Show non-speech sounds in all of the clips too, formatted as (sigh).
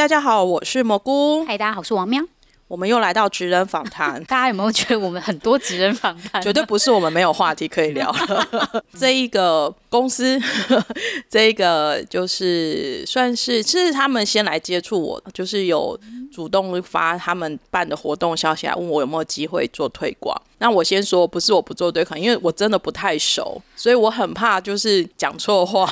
大家好，我是蘑菇。嗨，大家好，我是王喵。我们又来到职人访谈，(laughs) 大家有没有觉得我们很多职人访谈？绝对不是我们没有话题可以聊了。(laughs) 这一个公司，(laughs) 这一个就是算是，其实他们先来接触我，就是有主动发他们办的活动消息来问我有没有机会做推广。那我先说，不是我不做对抗，因为我真的不太熟，所以我很怕就是讲错话，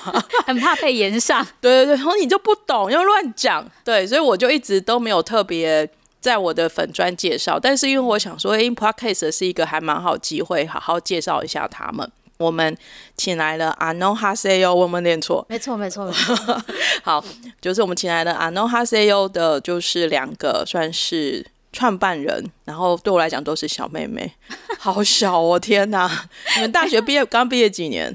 很怕被延上。对对对，然后你就不懂又乱讲，对，所以我就一直都没有特别。在我的粉砖介绍但是因为我想说 in practice 是一个还蛮好机会好好介绍一下他们。我们请来了 anoha ceo 我们念错。没错没错 (laughs) 好就是我们请来的 anoha ceo 的就是两个算是创办人然后对我来讲都是小妹妹。(laughs) 好小哦天哪你们大学毕业刚毕业几年？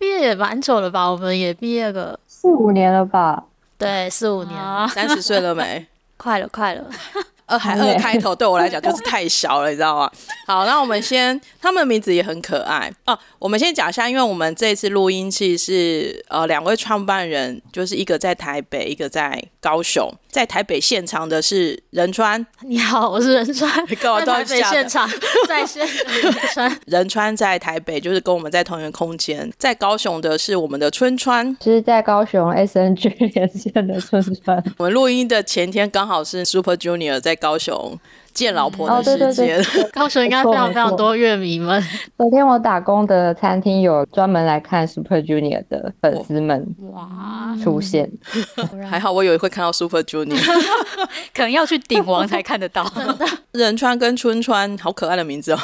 毕业也蛮久了吧我们也毕业个四五年了吧。对四五年。三十岁了没？快 (laughs) 了快了。二还二开头对我来讲 (laughs) 就是太小了，你知道吗？好，那我们先，他们名字也很可爱哦。我们先讲一下，因为我们这次录音器是呃两位创办人，就是一个在台北，一个在高雄。在台北现场的是仁川，(laughs) 你好，我是仁川。(laughs) 在台北现场，(laughs) 在线仁川。仁川在台北就是跟我们在同一个空间。在高雄的是我们的春川，就是在高雄 SNG 连线的春川。我们录音的前天刚好是 Super Junior 在高雄。见老婆的时间，(laughs) 高雄应该非常非常多乐迷们。昨天我打工的餐厅有专门来看 Super Junior 的粉丝们哇出现，还好我以为会看到 Super Junior，(laughs) 可能要去顶王才看得到。(laughs) 仁川跟春川，好可爱的名字哦！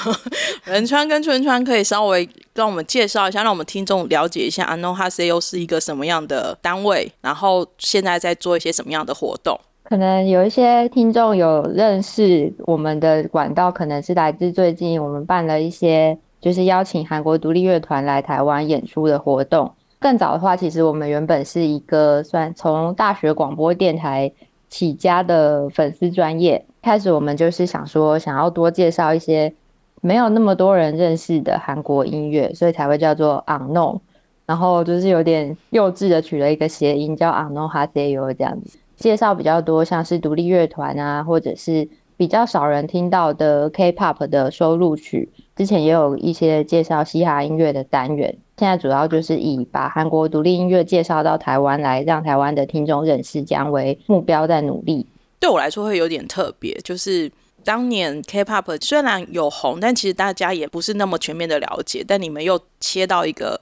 仁川跟春川可以稍微让我们介绍一下，让我们听众了解一下 Ano Haseyo 是一个什么样的单位，然后现在在做一些什么样的活动。可能有一些听众有认识我们的管道可能是来自最近我们办了一些就是邀请韩国独立乐团来台湾演出的活动。更早的话其实我们原本是一个算从大学广播电台起家的粉丝专业。开始我们就是想说想要多介绍一些没有那么多人认识的韩国音乐所以才会叫做 unknown 然后就是有点幼稚的取了一个谐音叫 unknowhasay 这样子。介绍比较多，像是独立乐团啊，或者是比较少人听到的 K-pop 的收录曲。之前也有一些介绍嘻哈音乐的单元。现在主要就是以把韩国独立音乐介绍到台湾来，让台湾的听众认识，这样为目标在努力。对我来说会有点特别，就是当年 K-pop 虽然有红，但其实大家也不是那么全面的了解。但你们又切到一个。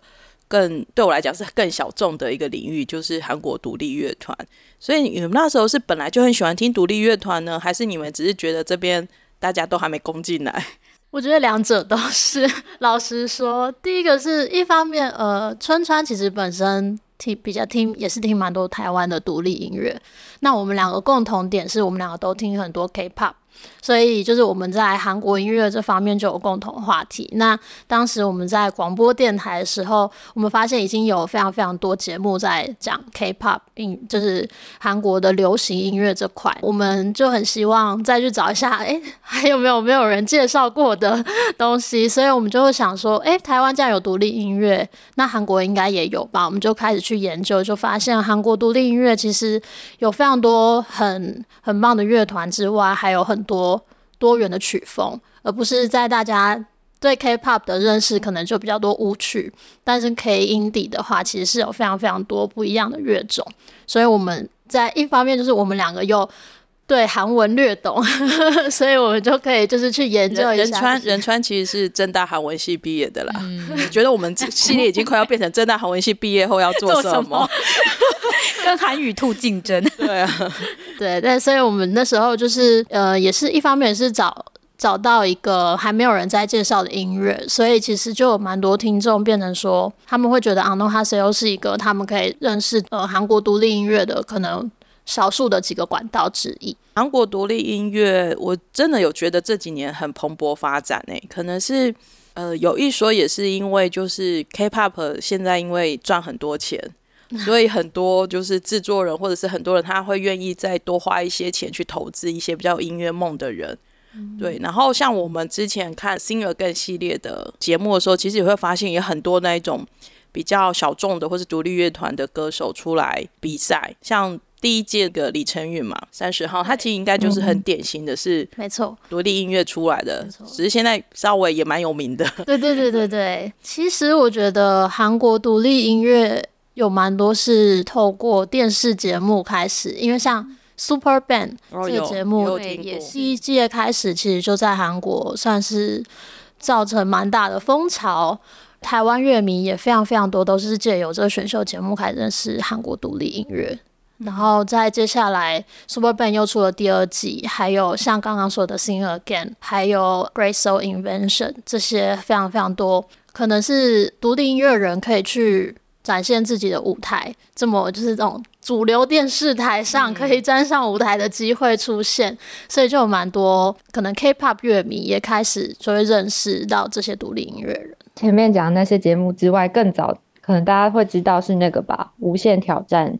更对我来讲是更小众的一个领域，就是韩国独立乐团。所以你们那时候是本来就很喜欢听独立乐团呢，还是你们只是觉得这边大家都还没攻进来？我觉得两者都是。(laughs) 老实说，第一个是一方面，呃，春川其实本身听比较听，也是听蛮多台湾的独立音乐。那我们两个共同点是我们两个都听很多 K-pop。所以就是我们在韩国音乐这方面就有共同话题。那当时我们在广播电台的时候，我们发现已经有非常非常多节目在讲 K-pop，就是韩国的流行音乐这块。我们就很希望再去找一下，哎，还有没有没有人介绍过的东西？所以我们就会想说，哎，台湾既然有独立音乐，那韩国应该也有吧？我们就开始去研究，就发现韩国独立音乐其实有非常多很很棒的乐团之外，还有很多多元的曲风，而不是在大家对 K-pop 的认识可能就比较多舞曲，但是 K indie 的话，其实是有非常非常多不一样的乐种。所以我们在一方面就是我们两个又对韩文略懂，(laughs) 所以我们就可以就是去研究一下。仁川仁川其实是正大韩文系毕业的啦。嗯、觉得我们这系列已经快要变成正大韩文系毕业后要做什么？什么 (laughs) 跟韩语兔竞争？(laughs) 对啊，对但，所以我们那时候就是呃，也是一方面是找找到一个还没有人在介绍的音乐，所以其实就有蛮多听众变成说，他们会觉得 Andong Haseyo 是一个他们可以认识呃韩国独立音乐的可能。少数的几个管道之一。韩国独立音乐，我真的有觉得这几年很蓬勃发展诶、欸，可能是呃有一说也是因为就是 K-pop 现在因为赚很多钱，(laughs) 所以很多就是制作人或者是很多人他会愿意再多花一些钱去投资一些比较有音乐梦的人。对，然后像我们之前看 Sing Again 系列的节目的时候，其实也会发现有很多那一种比较小众的或是独立乐团的歌手出来比赛，像。第一届的李承允嘛，三十号，他其实应该就是很典型的是，没错，独立音乐出来的，只是现在稍微也蛮有名的。(laughs) 对对对对对，其实我觉得韩国独立音乐有蛮多是透过电视节目开始，因为像 Super Band 这个节目，也是第一届开始，其实就在韩国算是造成蛮大的风潮，台湾乐迷也非常非常多，都是借由这个选秀节目开始认识韩国独立音乐。然后再接下来，Super Band 又出了第二季，还有像刚刚说的 Sing Again，还有 Great Soul Invention 这些非常非常多，可能是独立音乐人可以去展现自己的舞台，这么就是这种主流电视台上可以站上舞台的机会出现，嗯、所以就有蛮多可能 K-pop 乐迷也开始就会认识到这些独立音乐人。前面讲的那些节目之外，更早。可能大家会知道是那个吧，《无限挑战》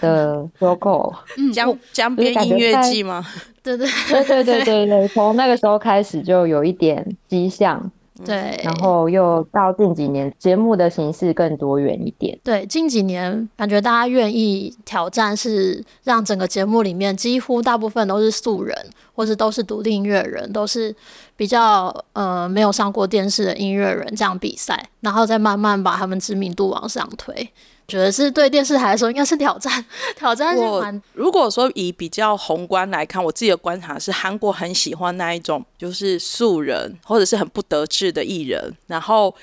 的 Vocal (laughs) 江江边音乐季吗？(laughs) 对对对对对对对，从那个时候开始就有一点迹象。对，然后又到近几年，节目的形式更多元一点。对，近几年感觉大家愿意挑战，是让整个节目里面几乎大部分都是素人，或是都是独立音乐人，都是比较呃没有上过电视的音乐人这样比赛，然后再慢慢把他们知名度往上推。觉得是对电视台来说应该是挑战，挑战是蛮。如果说以比较宏观来看，我自己的观察是，韩国很喜欢那一种就是素人或者是很不得志的艺人，然后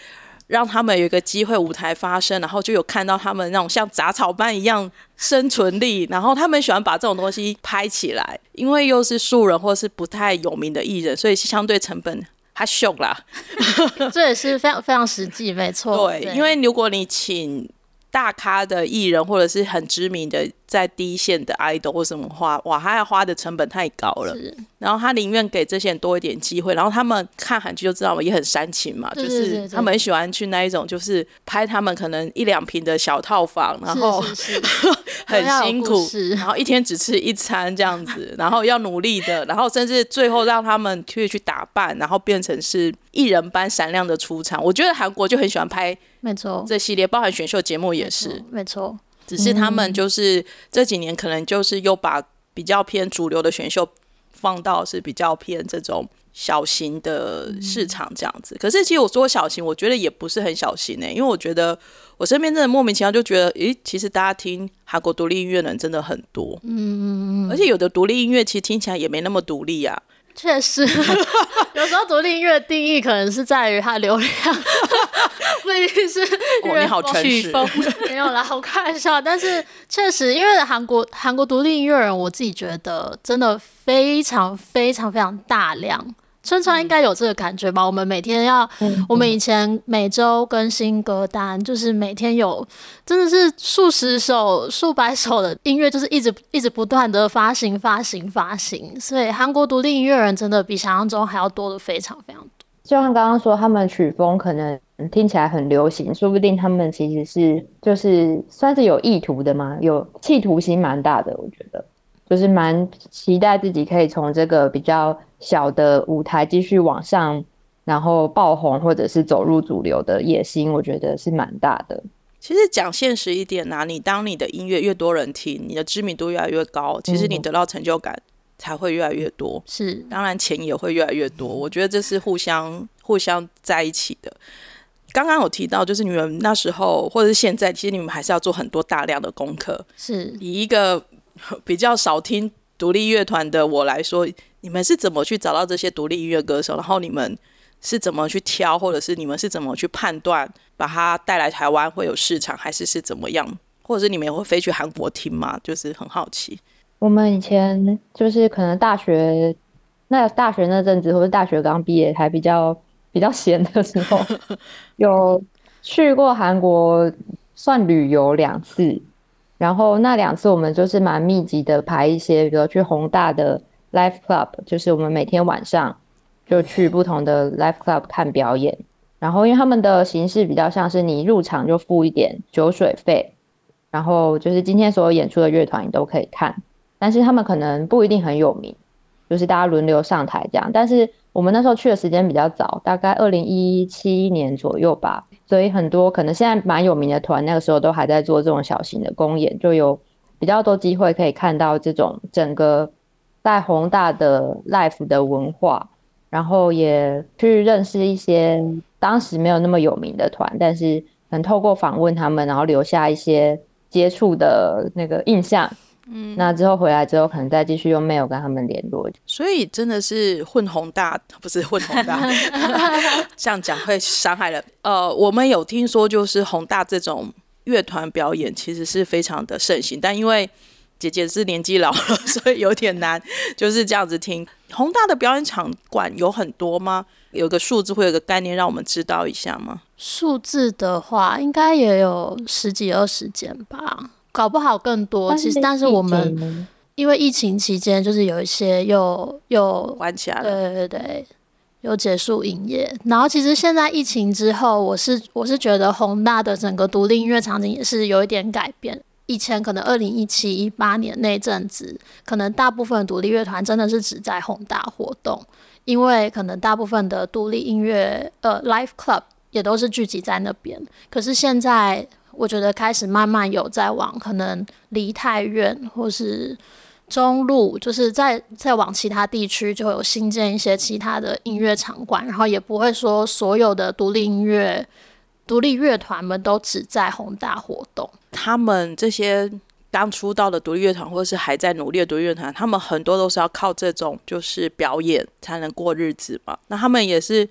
让他们有一个机会舞台发声，然后就有看到他们那种像杂草般一样生存力，然后他们喜欢把这种东西拍起来，因为又是素人或是不太有名的艺人，所以相对成本还秀啦。(laughs) 这也是非常非常实际，没错。对，对因为如果你请。大咖的艺人或者是很知名的在第一线的 idol 或什么花，哇，他要花的成本太高了。然后他宁愿给这些人多一点机会，然后他们看韩剧就知道嘛，也很煽情嘛，就是他们很喜欢去那一种，就是拍他们可能一两平的小套房，然后 (laughs) 很辛苦，然后一天只吃一餐这样子，然后要努力的，(laughs) 然后甚至最后让他们去去打扮，然后变成是艺人般闪亮的出场。我觉得韩国就很喜欢拍，没错，这系列包含选秀节目也是，没错，只是他们就是这几年可能就是又把比较偏主流的选秀。放到是比较偏这种小型的市场这样子，可是其实我说小型，我觉得也不是很小型呢、欸，因为我觉得我身边真的莫名其妙就觉得，诶，其实大家听韩国独立音乐的人真的很多，嗯嗯嗯，而且有的独立音乐其实听起来也没那么独立啊。确实，(laughs) 有时候独立音乐的定义可能是在于它的流量，(laughs) 不一定是哦，你好诚实，没有啦，我开玩笑。但是确实，因为韩国韩国独立音乐人，我自己觉得真的非常非常非常大量。春川应该有这个感觉吧？我们每天要，我们以前每周更新歌单，就是每天有，真的是数十首、数百首的音乐，就是一直一直不断的发行、发行、发行。所以韩国独立音乐人真的比想象中还要多的非常非常多。就像刚刚说，他们曲风可能听起来很流行，说不定他们其实是就是算是有意图的嘛，有企图心蛮大的，我觉得。就是蛮期待自己可以从这个比较小的舞台继续往上，然后爆红或者是走入主流的野心，我觉得是蛮大的。其实讲现实一点呐，你当你的音乐越多人听，你的知名度越来越高，其实你得到成就感才会越来越多。是，当然钱也会越来越多。我觉得这是互相互相在一起的。刚刚有提到，就是你们那时候或者是现在，其实你们还是要做很多大量的功课。是以一个。(laughs) 比较少听独立乐团的我来说，你们是怎么去找到这些独立音乐歌手？然后你们是怎么去挑，或者是你们是怎么去判断把它带来台湾会有市场，还是是怎么样？或者是你们也会飞去韩国听吗？就是很好奇。我们以前就是可能大学那大学那阵子，或者大学刚毕业还比较比较闲的时候，(laughs) 有去过韩国算旅游两次。然后那两次我们就是蛮密集的排一些，比如去宏大的 Live Club，就是我们每天晚上就去不同的 Live Club 看表演。然后因为他们的形式比较像是你入场就付一点酒水费，然后就是今天所有演出的乐团你都可以看，但是他们可能不一定很有名，就是大家轮流上台这样。但是我们那时候去的时间比较早，大概二零一七年左右吧。所以很多可能现在蛮有名的团，那个时候都还在做这种小型的公演，就有比较多机会可以看到这种整个带宏大的 life 的文化，然后也去认识一些当时没有那么有名的团，但是能透过访问他们，然后留下一些接触的那个印象。嗯，那之后回来之后，可能再继续用 mail 跟他们联络。所以真的是混宏大，不是混宏大，(laughs) 这样讲会伤害人。呃，我们有听说，就是宏大这种乐团表演其实是非常的盛行，但因为姐姐是年纪老了，(laughs) 所以有点难就是这样子听。宏大的表演场馆有很多吗？有个数字，会有个概念，让我们知道一下吗？数字的话，应该也有十几二十间吧。搞不好更多，其实但是我们因为疫情期间，就是有一些又又关起来了，对对对，又结束营业。然后其实现在疫情之后，我是我是觉得宏大的整个独立音乐场景也是有一点改变。以前可能二零一七一八年那阵子，可能大部分独立乐团真的是只在宏大活动，因为可能大部分的独立音乐呃 live club 也都是聚集在那边。可是现在。我觉得开始慢慢有在往可能离太远或是中路，就是在在往其他地区就有新建一些其他的音乐场馆，然后也不会说所有的独立音乐、独立乐团们都只在宏大活动。他们这些刚出道的独立乐团，或者是还在努力的独立乐团，他们很多都是要靠这种就是表演才能过日子嘛。那他们也是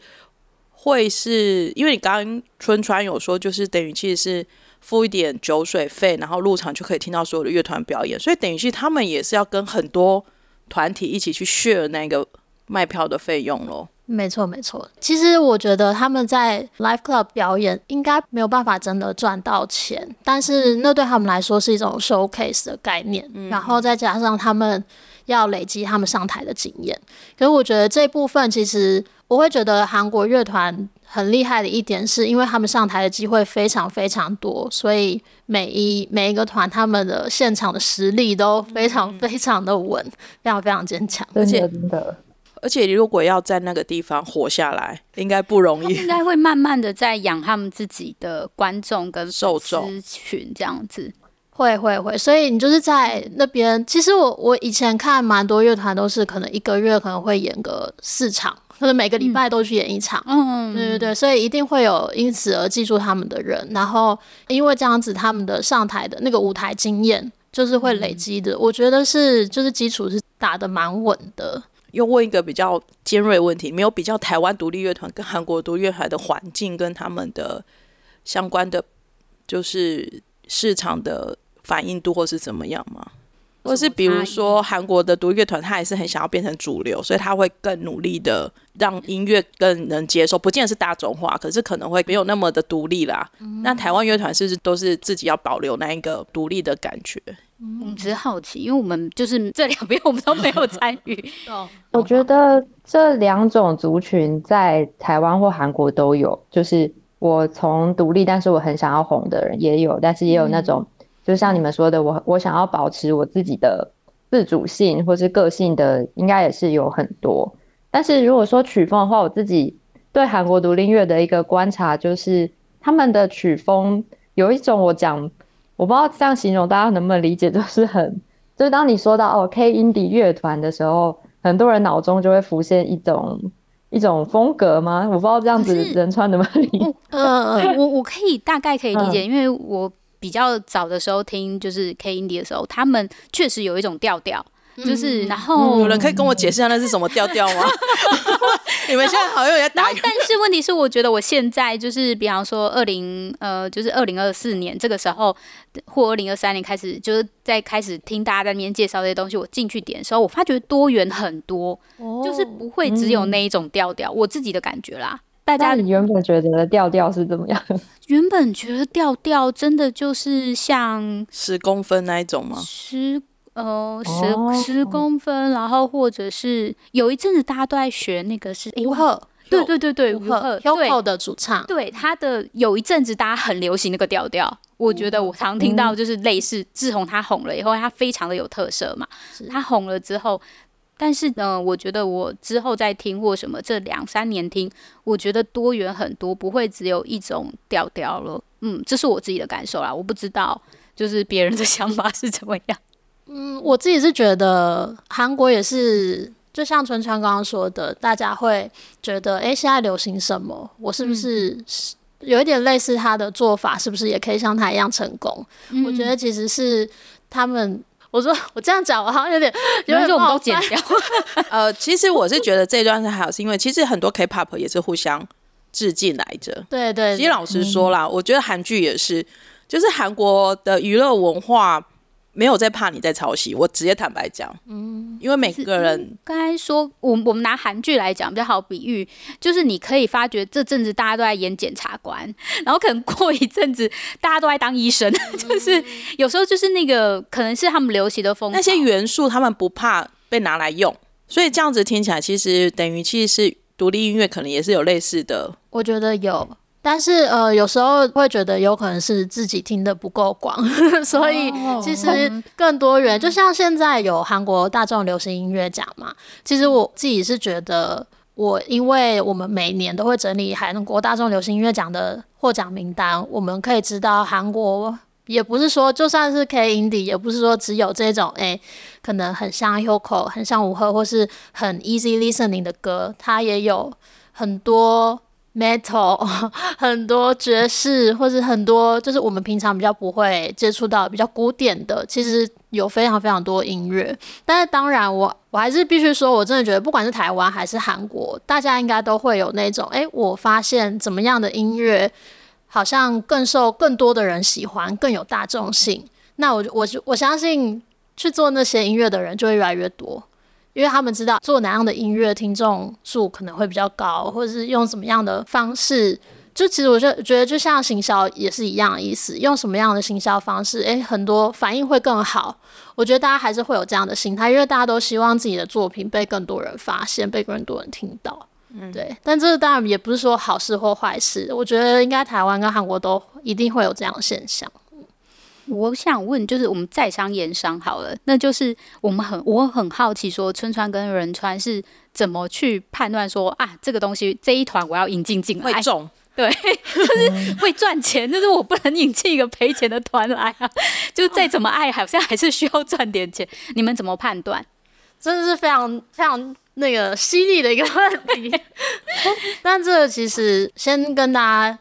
会是因为你刚刚春川有说，就是等于其实是。付一点酒水费，然后入场就可以听到所有的乐团表演，所以等于是他们也是要跟很多团体一起去 share 那个卖票的费用咯。没错，没错。其实我觉得他们在 live club 表演应该没有办法真的赚到钱，但是那对他们来说是一种 showcase 的概念，嗯、然后再加上他们要累积他们上台的经验。可是我觉得这部分其实我会觉得韩国乐团。很厉害的一点是，因为他们上台的机会非常非常多，所以每一每一个团他们的现场的实力都非常非常的稳，嗯、非常非常坚强。而且真的，而且如果要在那个地方活下来，应该不容易。应该会慢慢的在养他们自己的观众跟受众群这样子。会会会，所以你就是在那边。其实我我以前看蛮多乐团，都是可能一个月可能会演个四场。可能每个礼拜都去演一场，嗯，对对对，所以一定会有因此而记住他们的人，然后因为这样子，他们的上台的那个舞台经验就是会累积的。我觉得是，就是基础是打的蛮稳的。又问一个比较尖锐问题，没有比较台湾独立乐团跟韩国独立乐团的环境跟他们的相关的，就是市场的反应度或是怎么样吗？或是比如说韩国的独立乐团，他也是很想要变成主流，所以他会更努力的让音乐更能接受，不见得是大众化，可是可能会没有那么的独立啦。嗯、那台湾乐团是不是都是自己要保留那一个独立的感觉？嗯，只是好奇，因为我们就是这两边我们都没有参与。(laughs) 我觉得这两种族群在台湾或韩国都有，就是我从独立，但是我很想要红的人也有，但是也有那种。嗯就像你们说的，我我想要保持我自己的自主性或是个性的，应该也是有很多。但是如果说曲风的话，我自己对韩国独立音乐的一个观察就是，他们的曲风有一种我讲，我不知道这样形容大家能不能理解，就是很，就是当你说到哦 K indie 乐团的时候，很多人脑中就会浮现一种一种风格吗？我不知道这样子仁川能不能理解？呃，我我可以大概可以理解，嗯、因为我。比较早的时候听就是 K indie 的时候，他们确实有一种调调，就是然后有人可以跟我解释一下那是什么调调吗？(laughs) 你们现在好像有在打。但是问题是，我觉得我现在就是，比方说二零呃，就是二零二四年这个时候，或二零二三年开始，就是在开始听大家在那边介绍这些东西，我进去点的时候，我发觉多元很多，就是不会只有那一种调调，我自己的感觉啦。大家你原本觉得的调调是怎么样？(laughs) 原本觉得调调真的就是像十公分那一种吗？十呃十十公分，然后或者是有一阵子大家都在学那个是吴赫，对对对对，吴赫，Hyukoh 的主唱，对他的有一阵子大家很流行那个调调，我觉得我常听到就是类似，自从他红了以后，他非常的有特色嘛，他红了之后。但是呢，我觉得我之后再听或什么，这两三年听，我觉得多元很多，不会只有一种调调了。嗯，这是我自己的感受啦，我不知道就是别人的想法是怎么样。(laughs) 嗯，我自己是觉得韩国也是，就像春川刚刚说的，大家会觉得，哎，现在流行什么？我是不是有一点类似他的做法？是不是也可以像他一样成功？嗯，我觉得其实是他们。我说我这样讲，我好像有点，有点我们都剪掉。(laughs) 呃，其实我是觉得这一段是还好，是因为其实很多 K-pop 也是互相致敬来着。对，对对，其实老实说啦，嗯、我觉得韩剧也是，就是韩国的娱乐文化。没有在怕你在抄袭，我直接坦白讲，嗯，因为每个人刚才说，我我们拿韩剧来讲比较好比喻，就是你可以发觉这阵子大家都在演检察官，然后可能过一阵子大家都在当医生，嗯、(laughs) 就是有时候就是那个可能是他们流行的风，那些元素他们不怕被拿来用，所以这样子听起来其实等于其实是独立音乐可能也是有类似的，我觉得有。但是呃，有时候会觉得有可能是自己听的不够广，(laughs) 所以其实更多元。就像现在有韩国大众流行音乐奖嘛，其实我自己是觉得，我因为我们每年都会整理韩国大众流行音乐奖的获奖名单，我们可以知道韩国也不是说就算是 K indie，也不是说只有这种诶、欸，可能很像 Hyukoh 很像吴赫，或是很 easy listening 的歌，它也有很多。Metal (laughs) 很多爵士，或者很多就是我们平常比较不会接触到比较古典的，其实有非常非常多音乐。但是当然我，我还是必须说，我真的觉得不管是台湾还是韩国，大家应该都会有那种，哎、我发现怎么样的音乐好像更受更多的人喜欢，更有大众性。那我我我相信去做那些音乐的人就会越来越多。因为他们知道做哪样的音乐，听众数可能会比较高，或者是用什么样的方式，就其实我就觉得，就像行销也是一样的意思，用什么样的行销方式，诶，很多反应会更好。我觉得大家还是会有这样的心态，因为大家都希望自己的作品被更多人发现，被更多人听到。嗯，对。但这当然也不是说好事或坏事，我觉得应该台湾跟韩国都一定会有这样的现象。我想问，就是我们在商言商好了，那就是我们很我很好奇，说春川跟仁川是怎么去判断说啊，这个东西这一团我要引进进来会中，对，(laughs) 就是会赚钱，就是我不能引进一个赔钱的团来啊，就再怎么爱，好像还是需要赚点钱。你们怎么判断？真的是非常非常那个犀利的一个问题。(laughs) 但这个其实先跟大家。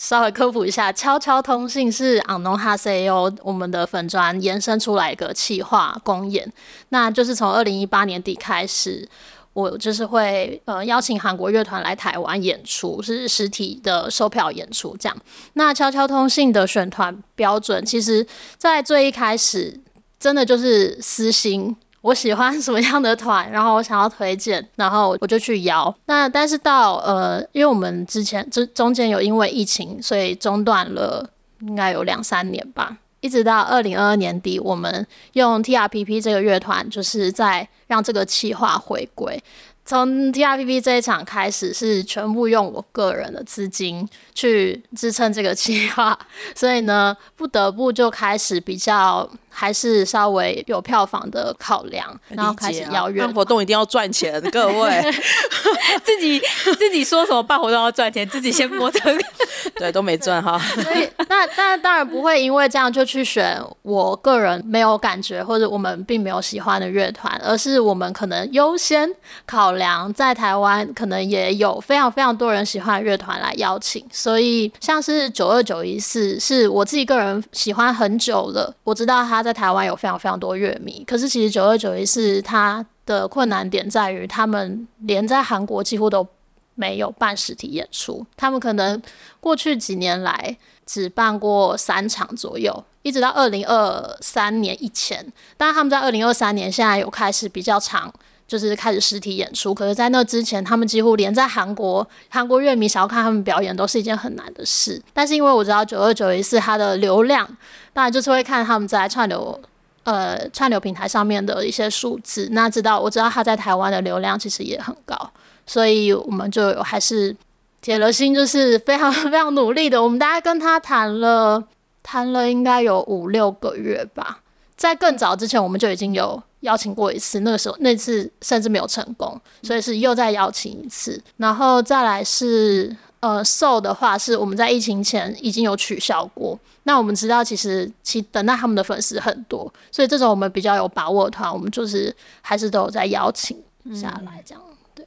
稍微科普一下，悄悄通信是 unknown haseyo 我们的粉专延伸出来一个企划公演，那就是从二零一八年底开始，我就是会呃邀请韩国乐团来台湾演出，是实体的售票演出这样。那悄悄通信的选团标准，其实在最一开始真的就是私心。我喜欢什么样的团，然后我想要推荐，然后我就去邀。那但是到呃，因为我们之前这中间有因为疫情，所以中断了，应该有两三年吧。一直到二零二二年底，我们用 TRPP 这个乐团，就是在让这个企划回归。从 TRPP 这一场开始，是全部用我个人的资金去支撑这个企划，所以呢，不得不就开始比较。还是稍微有票房的考量，然后开始邀约。办活动一定要赚钱，各位 (laughs) 自己自己说什么办活动要赚钱，自己先摸着，(laughs) 对，都没赚哈。所以那那当然不会因为这样就去选我个人没有感觉或者我们并没有喜欢的乐团，而是我们可能优先考量在台湾可能也有非常非常多人喜欢的乐团来邀请。所以像是九二九一四是我自己个人喜欢很久了，我知道他。他在台湾有非常非常多乐迷，可是其实九二九一四他的困难点在于，他们连在韩国几乎都没有办实体演出，他们可能过去几年来只办过三场左右，一直到二零二三年以前。当然他们在二零二三年现在有开始比较长，就是开始实体演出。可是，在那之前，他们几乎连在韩国，韩国乐迷想要看他们表演都是一件很难的事。但是因为我知道九二九一四它的流量，当然就是会看他们在串流呃串流平台上面的一些数字。那知道我知道他在台湾的流量其实也很高。所以我们就还是铁了心，就是非常 (laughs) 非常努力的。我们大概跟他谈了，谈了应该有五六个月吧。在更早之前，我们就已经有邀请过一次，那个时候那次甚至没有成功，所以是又再邀请一次。然后再来是呃，Soul 的话是我们在疫情前已经有取消过。那我们知道，其实其等待他们的粉丝很多，所以这种我们比较有把握的团，我们就是还是都有在邀请下来这样。对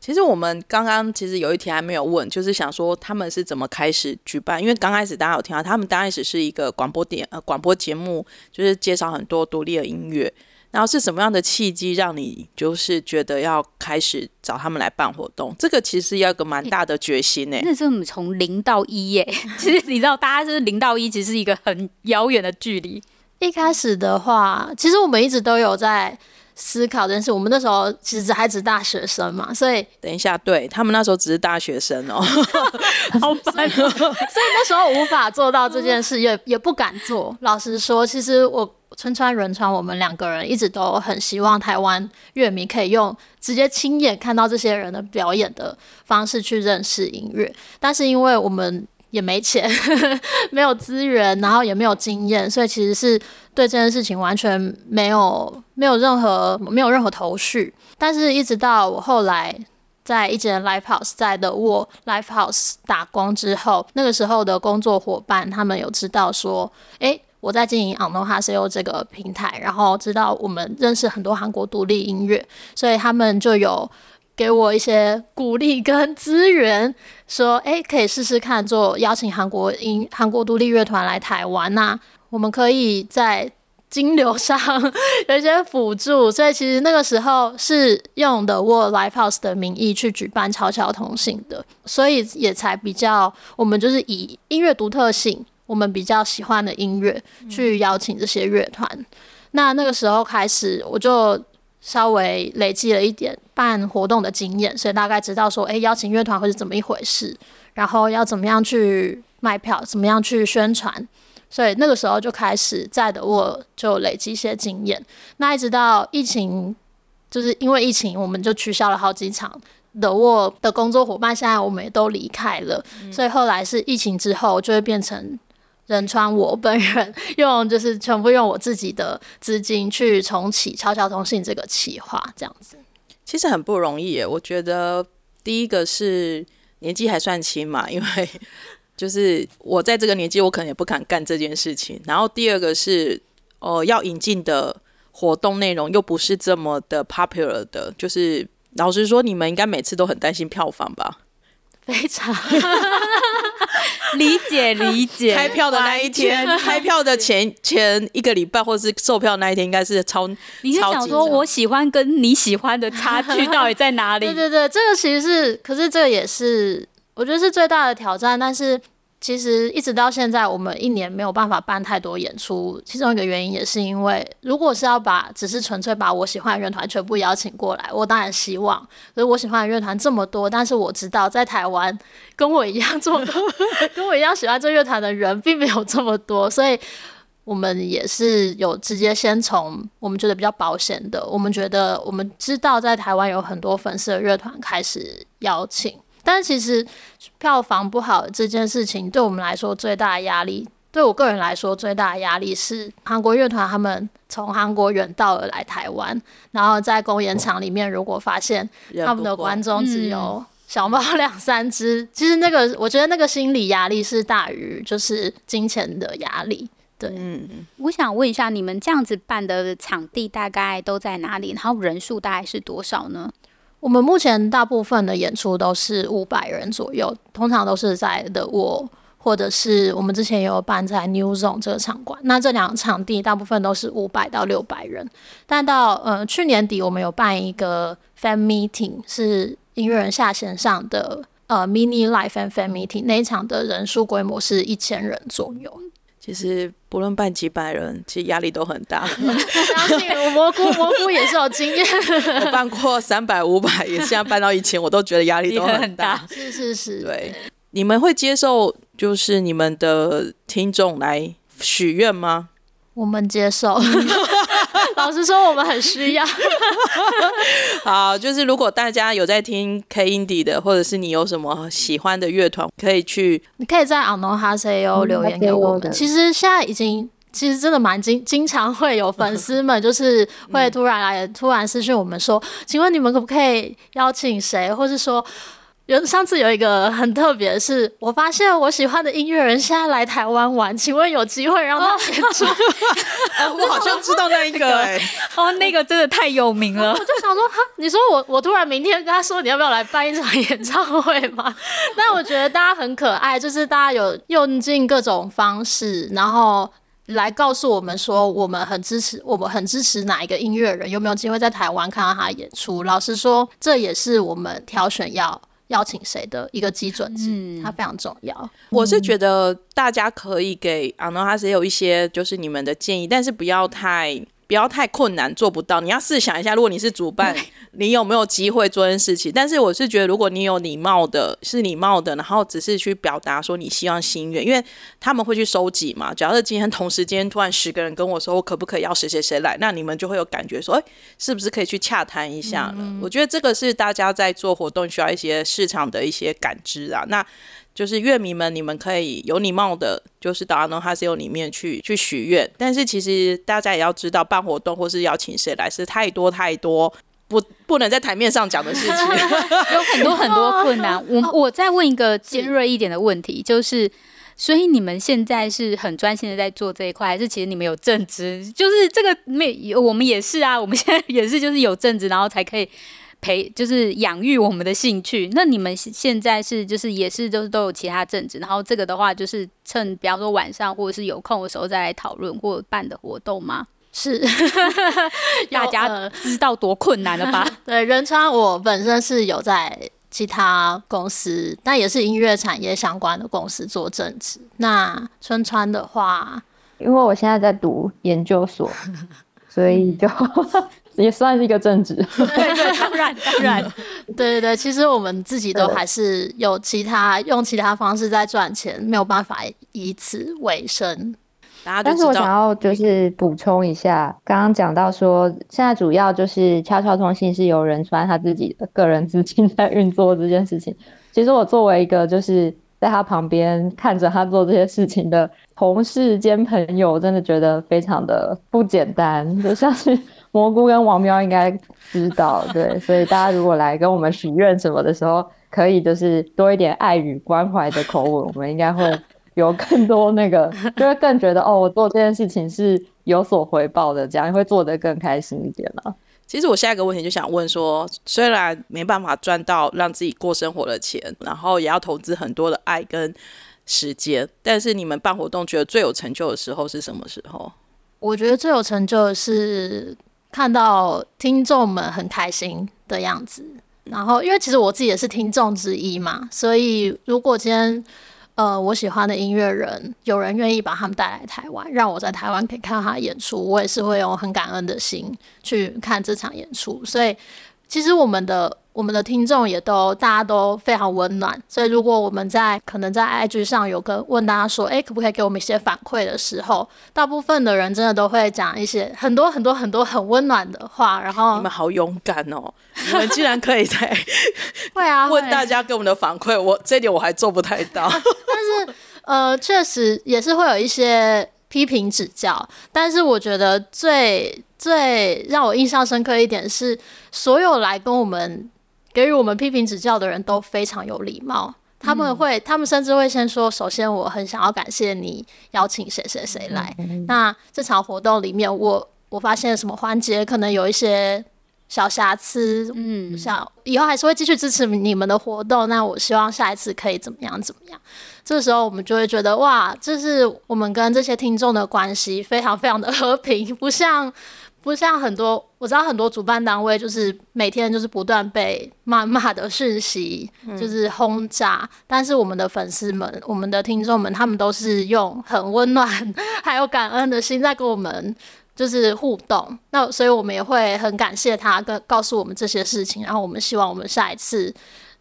其实我们刚刚其实有一题还没有问，就是想说他们是怎么开始举办？因为刚开始大家有听到，他们刚开始是一个广播点呃广播节目，就是介绍很多独立的音乐。然后是什么样的契机让你就是觉得要开始找他们来办活动？这个其实要一个蛮大的决心呢、欸。那是我们从零到一耶，(laughs) 其实你知道，大家就是零到一，其实是一个很遥远的距离。一开始的话，其实我们一直都有在。思考这件事，我们那时候其实还只是大学生嘛，所以等一下，对他们那时候只是大学生哦，(laughs) 好烦哦，所以那时候无法做到这件事，(laughs) 也也不敢做。老实说，其实我春川仁川，我们两个人一直都很希望台湾乐迷可以用直接亲眼看到这些人的表演的方式去认识音乐，但是因为我们。也没钱，(laughs) 没有资源，然后也没有经验，所以其实是对这件事情完全没有没有任何没有任何头绪。但是，一直到我后来在一间 live house，在的沃 live house 打工之后，那个时候的工作伙伴他们有知道说，诶、我在经营 Onoha s a l e 这个平台，然后知道我们认识很多韩国独立音乐，所以他们就有给我一些鼓励跟资源，说，哎，可以试试看做邀请韩国音韩国独立乐团来台湾呐、我们可以在金流上有一些辅助，所以其实那个时候是用的 World Live House 的名义去举办悄悄通信的，所以也才比较我们就是以音乐独特性，我们比较喜欢的音乐去邀请这些乐团。那那个时候开始，我就。稍微累积了一点办活动的经验，所以大概知道说，哎、邀请乐团会是怎么一回事，然后要怎么样去卖票，怎么样去宣传，所以那个时候就开始在的我就累积一些经验。那一直到疫情，就是因为疫情，我们就取消了好几场德沃的工作伙伴，现在我们也都离开了，所以后来是疫情之后就会变成。仁川，我本人 (laughs) 用就是全部用我自己的资金去重启悄悄通信这个企划，这样子其实很不容易耶。我觉得第一个是年纪还算轻嘛，(laughs) 因为就是我在这个年纪，我可能也不敢干这件事情。然后第二个是，呃，要引进的活动内容又不是这么的 popular 的，就是老实说，你们应该每次都很担心票房吧？非常。理解理解，开票的那一天，开票的前前一个礼拜，或者是售票那一天，应该是超。你是想说我喜欢跟你喜欢的差距到底在哪里？(laughs) 对对对，这个其实是，可是这个也是，我觉得是最大的挑战，但是。其实一直到现在，我们一年没有办法办太多演出。其中一个原因也是因为，如果是要把只是纯粹把我喜欢的乐团全部邀请过来，我当然希望。可是我喜欢的乐团这么多，但是我知道在台湾跟我一样这么多，(laughs) 跟我一样喜欢这乐团的人并没有这么多，所以我们也是有直接先从我们觉得比较保险的，我们觉得我们知道在台湾有很多粉丝的乐团开始邀请。但其实票房不好这件事情，对我们来说最大的压力，对我个人来说最大的压力是韩国乐团他们从韩国远道而来台湾，然后在公演场里面，如果发现他们的观众只有小猫两三只，嗯、其实那个我觉得那个心理压力是大于就是金钱的压力。对，嗯，我想问一下，你们这样子办的场地大概都在哪里？然后人数大概是多少呢？我们目前大部分的演出都是五百人左右，通常都是在 The Wave，或者是我们之前也有办在 New Zone 这个场馆。那这两个场地大部分都是五百到六百人，但到呃去年底我们有办一个 Fan Meeting，是音乐人下弦上的呃 Mini Live and Fan Meeting，那一场的人数规模是一千人左右。其实不论办几百人，其实压力都很大。(laughs) 相信我蘑菇蘑菇也是有经验，(laughs) 我办过三百、五百，也现在办到一千，我都觉得压力都很大。是是是，对。你们会接受就是你们的听众来许愿吗？我们接受。(laughs) (laughs) 老实说，我们很需要。(laughs) 好，就是如果大家有在听 K Indie 的，或者是你有什么喜欢的乐团，可以去，你可以在 ANOHASEYO 留言给我们。其实现在已经，其实真的蛮经经常会有粉丝们，就是会突然来，突然私讯我们说，请问你们可不可以邀请谁，或是说。有上次有一个很特别的是，我发现我喜欢的音乐人现在来台湾玩，请问有机会让他演出？(laughs) 我好像知道那一个 (laughs) 哦，那个真的太有名了。(laughs) 我就想说，哈，你说我我突然明天跟他说，你要不要来办一场演唱会吗？但我觉得大家很可爱，就是大家有用尽各种方式，然后来告诉我们说，我们很支持，我们很支持哪一个音乐人，有没有机会在台湾看到他演出？老实说，这也是我们挑选要。邀请谁的一个基准值，嗯，它非常重要。我是觉得大家可以给 ANOHASEYO 有一些就是你们的建议，但是不要太。不要太困难，做不到。你要试想一下，如果你是主办，你有没有机会做这件事情？但是我是觉得，如果你有礼貌的，是礼貌的，然后只是去表达说你希望心愿，因为他们会去收集嘛。假如今天同时间突然十个人跟我说，我可不可以要谁谁谁来？那你们就会有感觉说，哎，是不是可以去洽谈一下呢？嗯。我觉得这个是大家在做活动需要一些市场的一些感知啊。那。就是乐迷们，你们可以有礼貌的，就是到 ANOHASEYO 里面去去许愿。但是其实大家也要知道，办活动或是邀请谁来是太多太多不不能在台面上讲的事情，(laughs) 有很多很多困难。我我再问一个尖锐一点的问题，就是，所以你们现在是很专心的在做这一块，还是其实你们有正职？就是这个没，我们也是啊，我们现在也是，就是有正职，然后才可以。培就是养育我们的兴趣。那你们现在是就是也是就是都有其他正职，然后这个的话就是趁比方说晚上或者是有空的时候再来讨论或办的活动吗？是，(laughs) 大家知道多困难了吧？(laughs) 对，仁川我本身是有在其他公司，但也是音乐产业相关的公司做正职。那春川的话，因为我现在在读研究所，(laughs) 所以就。也算是一个正职，(laughs) 对对，当然当然，对对对，其实我们自己都还是有其他用其他方式在赚钱，没有办法以此为生。但是我想要就是补充一下，刚刚讲到说，现在主要就是悄悄通信是由人川他自己的个人资金在运作这件事情。其实我作为一个就是在他旁边看着他做这些事情的同事兼朋友，真的觉得非常的不简单，就像是。蘑菇跟王喵应该知道，对，所以大家如果来跟我们许愿什么的时候，可以就是多一点爱与关怀的口吻，我们应该会有更多那个，(laughs) 就会更觉得哦，我做这件事情是有所回报的，这样会做得更开心一点了。其实我下一个问题就想问说，虽然没办法赚到让自己过生活的钱，然后也要投资很多的爱跟时间，但是你们办活动觉得最有成就的时候是什么时候？我觉得最有成就的是。看到听众们很开心的样子，然后因为其实我自己也是听众之一嘛，所以如果今天呃我喜欢的音乐人有人愿意把他们带来台湾，让我在台湾可以看到他演出，我也是会用很感恩的心去看这场演出。所以其实我们的。我们的听众也都大家都非常温暖，所以如果我们在可能在 IG 上有跟问大家说，哎，可不可以给我们一些反馈的时候，大部分的人真的都会讲一些很多很多很多很温暖的话。然后你们好勇敢哦，你们竟然可以在 (laughs) 会啊问大家给我们的反馈，我这点我还做不太到。(laughs) 但是呃，确实也是会有一些批评指教，但是我觉得最最让我印象深刻一点是，所有来跟我们。给予我们批评指教的人都非常有礼貌，他们会，他们甚至会先说：“首先，我很想要感谢你邀请谁谁谁来。”那这场活动里面，我我发现什么环节可能有一些小瑕疵，嗯，想以后还是会继续支持你们的活动。那我希望下一次可以怎么样怎么样？这时候我们就会觉得哇，这是我们跟这些听众的关系非常非常的和平，(laughs) 不像不像很多我知道很多主办单位就是每天就是不断被谩骂的讯息，就是轰炸。嗯、但是我们的粉丝们、我们的听众们，他们都是用很温暖 (laughs) 还有感恩的心在跟我们。就是互动，那所以我们也会很感谢他跟告诉我们这些事情，然后我们希望我们下一次，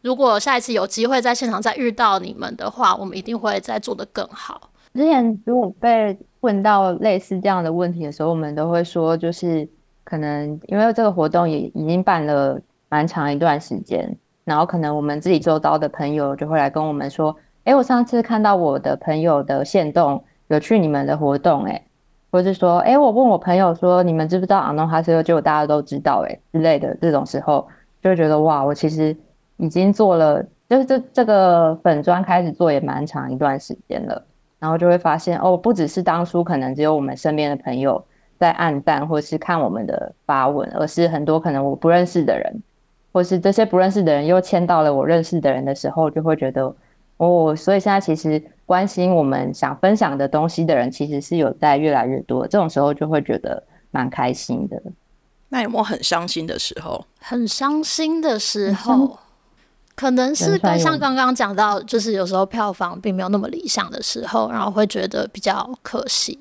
如果下一次有机会在现场再遇到你们的话，我们一定会再做得更好。之前如果被问到类似这样的问题的时候，我们都会说，就是可能因为这个活动也已经办了蛮长一段时间，然后可能我们自己周遭的朋友就会来跟我们说，哎，我上次看到我的朋友的线动有去你们的活动，诶。或是说，哎、我问我朋友说，你们知不知道阿诺哈斯？结果大家都知道，哎，之类的这种时候，就会觉得哇，我其实已经做了，就是这这个粉专开始做也蛮长一段时间了，然后就会发现，哦，不只是当初可能只有我们身边的朋友在暗淡或是看我们的发文，而是很多可能我不认识的人，或是这些不认识的人又签到了我认识的人的时候，就会觉得，哦，所以现在其实。关心我们想分享的东西的人，其实是有在越来越多。这种时候就会觉得蛮开心的。那有没有很伤心的时候？很伤心的时候，可能是跟像刚刚讲到，就是有时候票房并没有那么理想的时候，然后会觉得比较可惜。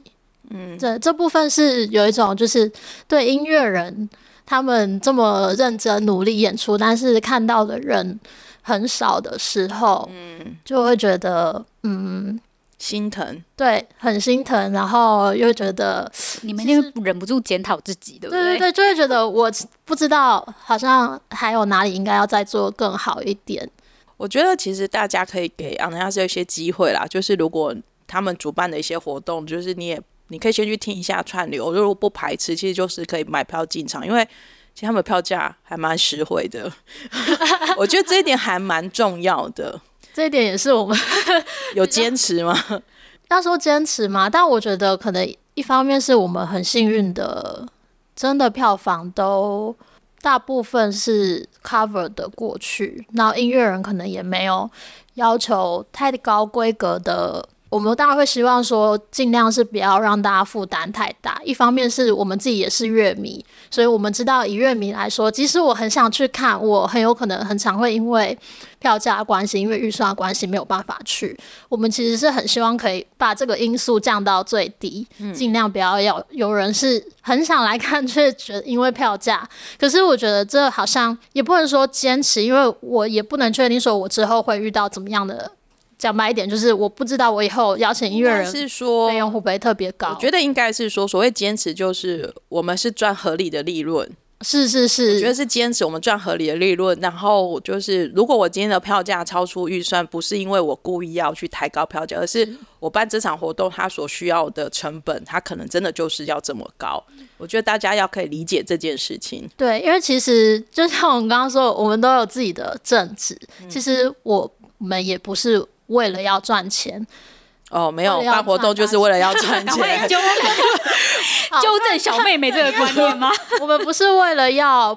嗯，这这部分是有一种，就是对音乐人他们这么认真努力演出，但是看到的人。很少的时候，嗯，就会觉得，嗯，心疼，对，很心疼，然后又觉得你们就忍不住检讨自己，对不对？对对对，就会觉得我不知道，好像还有哪里应该要再做更好一点。我觉得其实大家可以给昂纳斯一些机会啦，就是如果他们主办的一些活动，就是你也你可以先去听一下串流，如果不排斥，其实就是可以买票进场，因为。其实他们的票价还蛮实惠的，(laughs) 我觉得这一点还蛮重要的。这一点也是我们 (laughs) 有坚持吗？(laughs) 要说坚持吗？但我觉得可能一方面是我们很幸运的，真的票房都大部分是 cover 的过去，那音乐人可能也没有要求太高规格的。我们当然会希望说，尽量是不要让大家负担太大。一方面是我们自己也是乐迷，所以我们知道以乐迷来说，即使我很想去看，我很有可能很常会因为票价关系、因为预算关系没有办法去。我们其实是很希望可以把这个因素降到最低，尽量不要要有人是很想来看，却觉得因为票价。可是我觉得这好像也不能说坚持，因为我也不能确定说我之后会遇到怎么样的。讲白一点，就是我不知道我以后邀请音乐人是说费用会不会特别高？我觉得应该是说，所谓坚持就是我们是赚合理的利润。是是是，我觉得是坚持我们赚合理的利润。然后就是，如果我今天的票价超出预算，不是因为我故意要去抬高票价，而是我办这场活动它所需要的成本，它可能真的就是要这么高。我觉得大家要可以理解这件事情。对，因为其实就像我们刚刚说，我们都有自己的正职。其实我们也不是。为了要赚钱哦，没有办活动就是为了要 (laughs) 赚钱。纠正 (laughs) 纠正小妹妹这个观念吗？(laughs) 我们不是为了要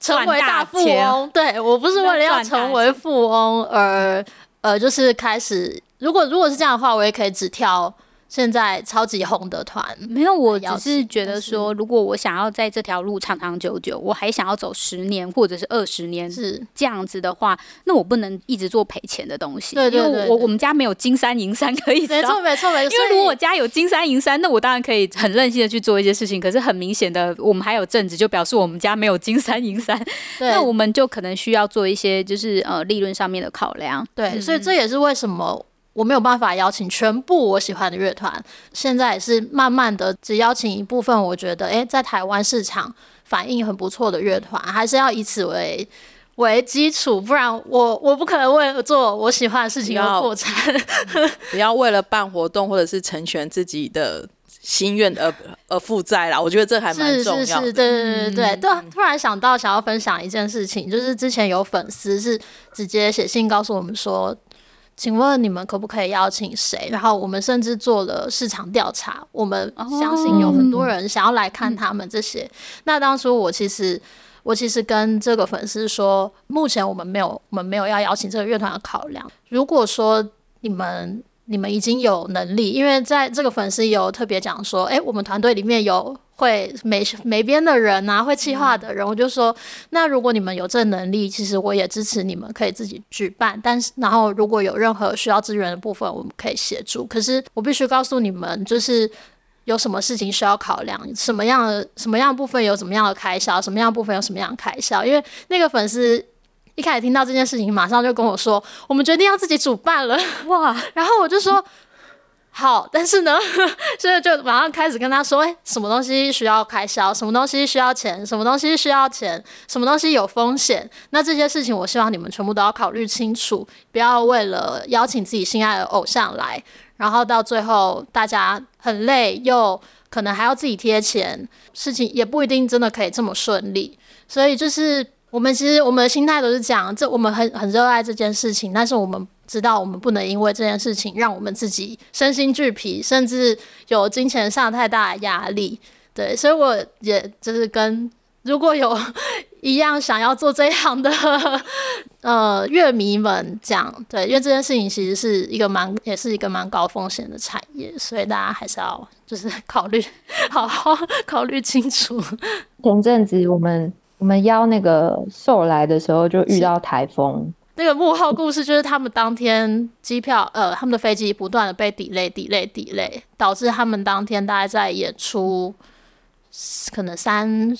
成为大富翁，对，我不是为了要成为富翁而呃，就是开始。如果如果是这样的话，我也可以只挑。现在超级红的团没有，我只是觉得说，如果我想要在这条路长长久久，我还想要走十年或者是二十年是这样子的话，那我不能一直做赔钱的东西。对对对，因为我我们家没有金山银山可以。没错没错没错。因为如果我家有金山银山，那我当然可以很任性的去做一些事情。可是很明显的，我们还有正职，就表示我们家没有金山银山。对。那我们就可能需要做一些就是呃利润上面的考量。对，嗯、所以这也是为什么。我没有办法邀请全部我喜欢的乐团，现在也是慢慢的只邀请一部分，我觉得诶，在台湾市场反应很不错的乐团，还是要以此为为基础，不然我我不可能为了做我喜欢的事情而破产，不要为了办活动或者是成全自己的心愿而而负债啦。我觉得这还蛮重要的。是是是，对对对对对。突然想到想要分享一件事情，就是之前有粉丝是直接写信告诉我们说。请问你们可不可以邀请谁？然后我们甚至做了市场调查，我们相信有很多人想要来看他们这些。哦、那当初我其实我其实跟这个粉丝说，目前我们没有我们没有要邀请这个乐团的考量。如果说你们你们已经有能力，因为在这个粉丝有特别讲说，哎，我们团队里面有。会美美编的人啊，会企划的人，嗯、我就说，那如果你们有这能力，其实我也支持你们可以自己举办。但是，然后如果有任何需要资源的部分，我们可以协助。可是，我必须告诉你们，就是有什么事情需要考量，什么样的什么样的部分有什么样的开销，什么样的部分有什么样的开销。因为那个粉丝一开始听到这件事情，马上就跟我说，我们决定要自己主办了。哇！(laughs) 然后我就说。好，但是呢，(laughs) 所以就马上开始跟他说，哎，什么东西需要开销，什么东西需要钱，什么东西需要钱，什么东西有风险。那这些事情，我希望你们全部都要考虑清楚，不要为了邀请自己心爱的偶像来，然后到最后大家很累，又可能还要自己贴钱，事情也不一定真的可以这么顺利。所以就是我们其实我们的心态都是这样，这我们很很热爱这件事情，但是我们。知道我们不能因为这件事情让我们自己身心俱疲，甚至有金钱上太大的压力。对，所以我也就是跟如果有一样想要做这一行的呃乐迷们讲，对，因为这件事情其实是一个蛮也是一个蛮高风险的产业，所以大家还是要就是考虑好好考虑清楚。前阵子我们我们邀那个兽来的时候，就遇到台风。那个幕后故事就是他们当天机票，呃，他们的飞机不断的被 delay、delay、delay，导致他们当天大概在演出，可能三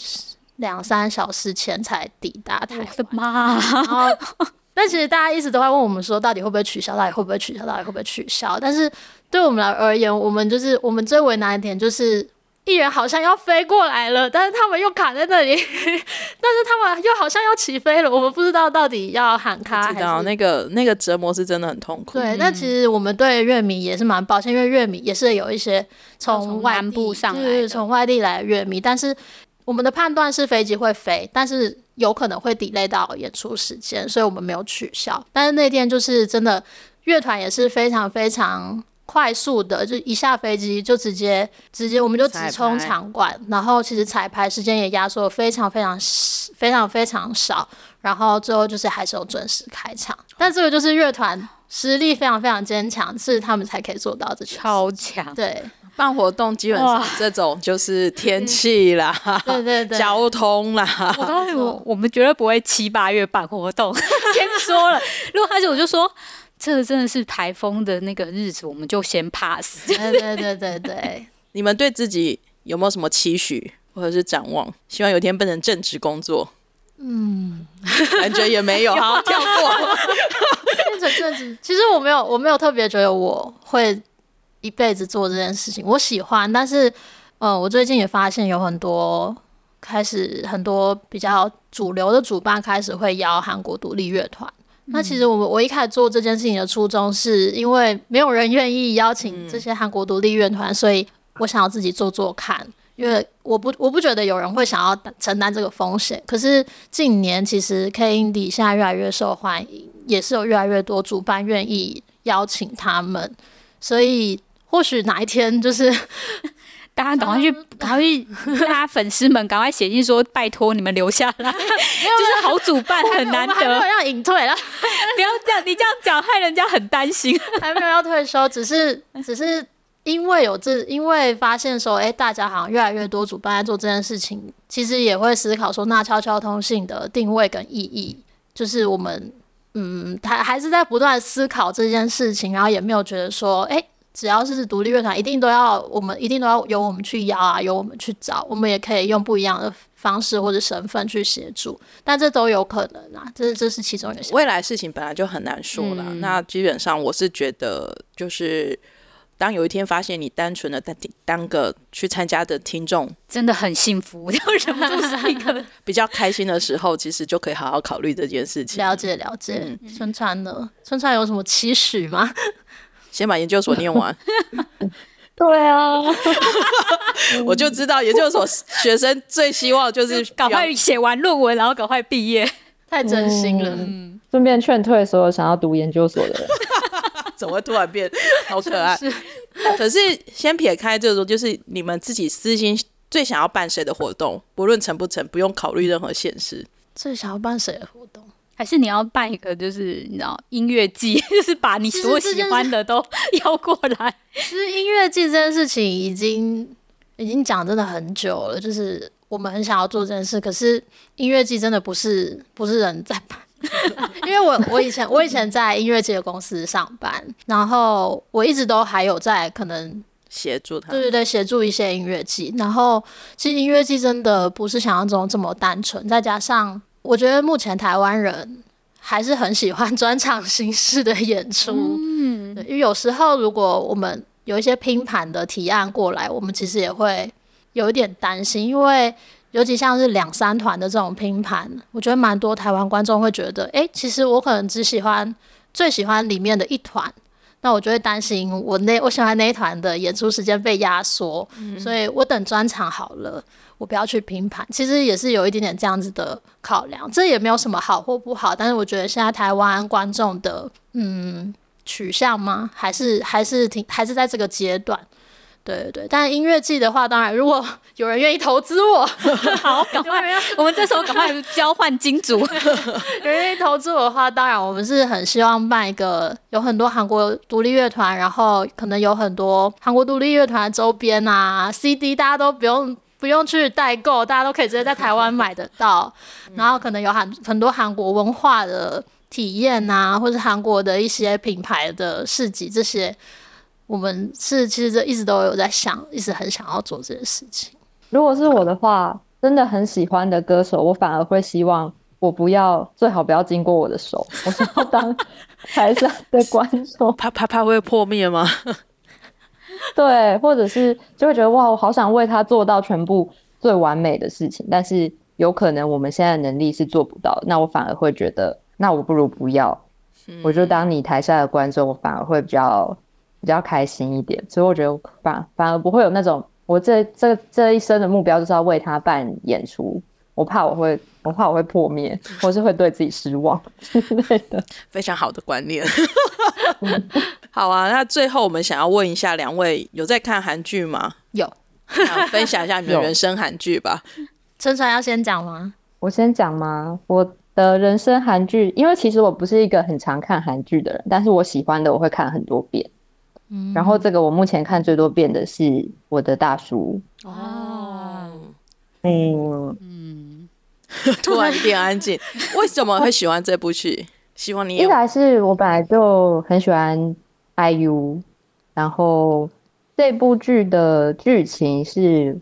两三小时前才抵达台湾。我的妈！然后，但其实大家一直都在问我们说，到底会不会取消？到底会不会取消？到底会不会取消？但是对我们来而言，我们就是我们最为难一点就是。艺人好像要飞过来了，但是他们又卡在那里，(laughs) 但是他们又好像要起飞了，我们不知道到底要喊卡还是。知道那个那个折磨是真的很痛苦。对，那、嗯、其实我们对乐迷也是蛮抱歉，因为乐迷也是有一些从外部上来，就是从外地来的乐迷，但是我们的判断是飞机会飞，但是有可能会 delay 到演出时间，所以我们没有取消。但是那天就是真的，乐团也是非常非常。快速的就一下飞机就直接直接我们就直冲场馆，然后其实彩排时间也压缩非常非常非常非常少，然后最后就是还是有准时开场。但这个就是乐团实力非常非常坚强，是他们才可以做到这超强。对，办活动基本上这种就是天气啦，对对对，交通啦。我告诉你，我们绝对不会七八月办活动。(laughs) 先说了，如果开始我就说。这个真的是台风的那个日子，我们就先 pass。对对对对对，你们对自己有没有什么期许或者是展望？希望有一天变成正职工作。嗯，感觉也没有，(laughs) 好跳过。变成正职，其实我没有，我没有特别觉得我会一辈子做这件事情。我喜欢，但是，呃，我最近也发现有很多开始很多比较主流的主办开始会邀韩国独立乐团。那其实我们我一开始做这件事情的初衷，是因为没有人愿意邀请这些韩国独立乐团，所以我想要自己做做看。因为我不我不觉得有人会想要承担这个风险。可是近年其实 K Indie 现在越来越受欢迎，也是有越来越多主办愿意邀请他们，所以或许哪一天就是。大家赶快去，(laughs) 赶快去！大家粉丝们赶快写信说，拜托你们留下来，(laughs) (laughs) 就是好主办很难得。还没有要隐退了，不要这样，你这样讲害人家很担心。还没有要退休，只是只是因为有这，因为发现说，哎、欸，大家好像越来越多主办在做这件事情，其实也会思考说，那悄悄通信的定位跟意义，就是我们嗯，还还是在不断思考这件事情，然后也没有觉得说，哎、欸。只要是独立乐团，一定都要我们，一定都要由我们去邀啊，由我们去找。我们也可以用不一样的方式或者身份去协助，但这都有可能啊。这这是其中一个。未来事情本来就很难说了。嗯、那基本上我是觉得，就是当有一天发现你单纯的当当个去参加的听众，真的很幸福，就忍不住是一个 (laughs) 比较开心的时候，其实就可以好好考虑这件事情。了解了解。春川呢？春川有什么期许吗？先把研究所念完。(laughs) 对啊，(laughs) 我就知道研究所学生最希望就是赶快写完论文，然后赶快毕业，太真心了。嗯，顺便劝退所有想要读研究所的人。(laughs) 怎么会突然变好可爱？是可是先撇开这种，就是你们自己私心最想要办谁的活动，不论成不成，不用考虑任何现实。最想要办谁的活动？还是你要办一个，就是你知道音乐季，(laughs) 就是把你所喜欢的都邀过来。其实音乐季这件事情已经已经讲真的很久了，就是我们很想要做这件事，可是音乐季真的不是不是人在办。(laughs) 因为我我以前我以前在音乐节的公司上班，然后我一直都还有在可能协助他，对对对，协助一些音乐季。然后其实音乐季真的不是想象中这么单纯，再加上。我觉得目前台湾人还是很喜欢 (laughs) 专场形式的演出，嗯，因为有时候如果我们有一些拼盘的提案过来，我们其实也会有一点担心，因为尤其像是两三团的这种拼盘，我觉得蛮多台湾观众会觉得，哎、欸，其实我可能只喜欢最喜欢里面的一团，那我就会担心我那我喜欢那一团的演出时间被压缩，嗯，所以我等专场好了。我不要去拼盘，其实也是有一点点这样子的考量，这也没有什么好或不好，但是我觉得现在台湾观众的嗯取向吗，还是还是挺还是在这个阶段，对对对。但音乐季的话，当然如果有人愿意投资我，(laughs) 好，赶快，我们这时候赶快交换金主。(laughs) 有人愿意投资我的话，当然我们是很希望办一个有很多韩国独立乐团，然后可能有很多韩国独立乐团的周边啊 CD，大家都不用。不用去代购，大家都可以直接在台湾买得到。然后可能有韩很多韩国文化的体验啊，或者韩国的一些品牌的市集，这些我们是其实这一直都有在想，一直很想要做这件事情。如果是我的话，真的很喜欢的歌手，我反而会希望我不要，最好不要经过我的手，我想要当台上的观众，(laughs) 怕怕怕会破灭吗？(laughs) 对，或者是就会觉得哇，我好想为他做到全部最完美的事情，但是有可能我们现在的能力是做不到，那我反而会觉得，那我不如不要，嗯、我就当你台下的观众，我反而会比较比较开心一点。所以我觉得反反而不会有那种我这这这一生的目标就是要为他办演出，我怕我会我怕我会破灭，或是会对自己失望 (laughs) 之类的。非常好的观念。(laughs) 好啊，那最后我们想要问一下两位，有在看韩剧吗？有，分享一下你的 (laughs) 人生韩剧吧。春川要先讲吗？我先讲吗？我的人生韩剧，因为其实我不是一个很常看韩剧的人，但是我喜欢的我会看很多遍。嗯，然后这个我目前看最多遍的是我的大叔。哦，嗯嗯，(laughs) 突然变安静，为什么会喜欢这部剧？希望你。一来是我本来就很喜欢。IU，然后这部剧的剧情是，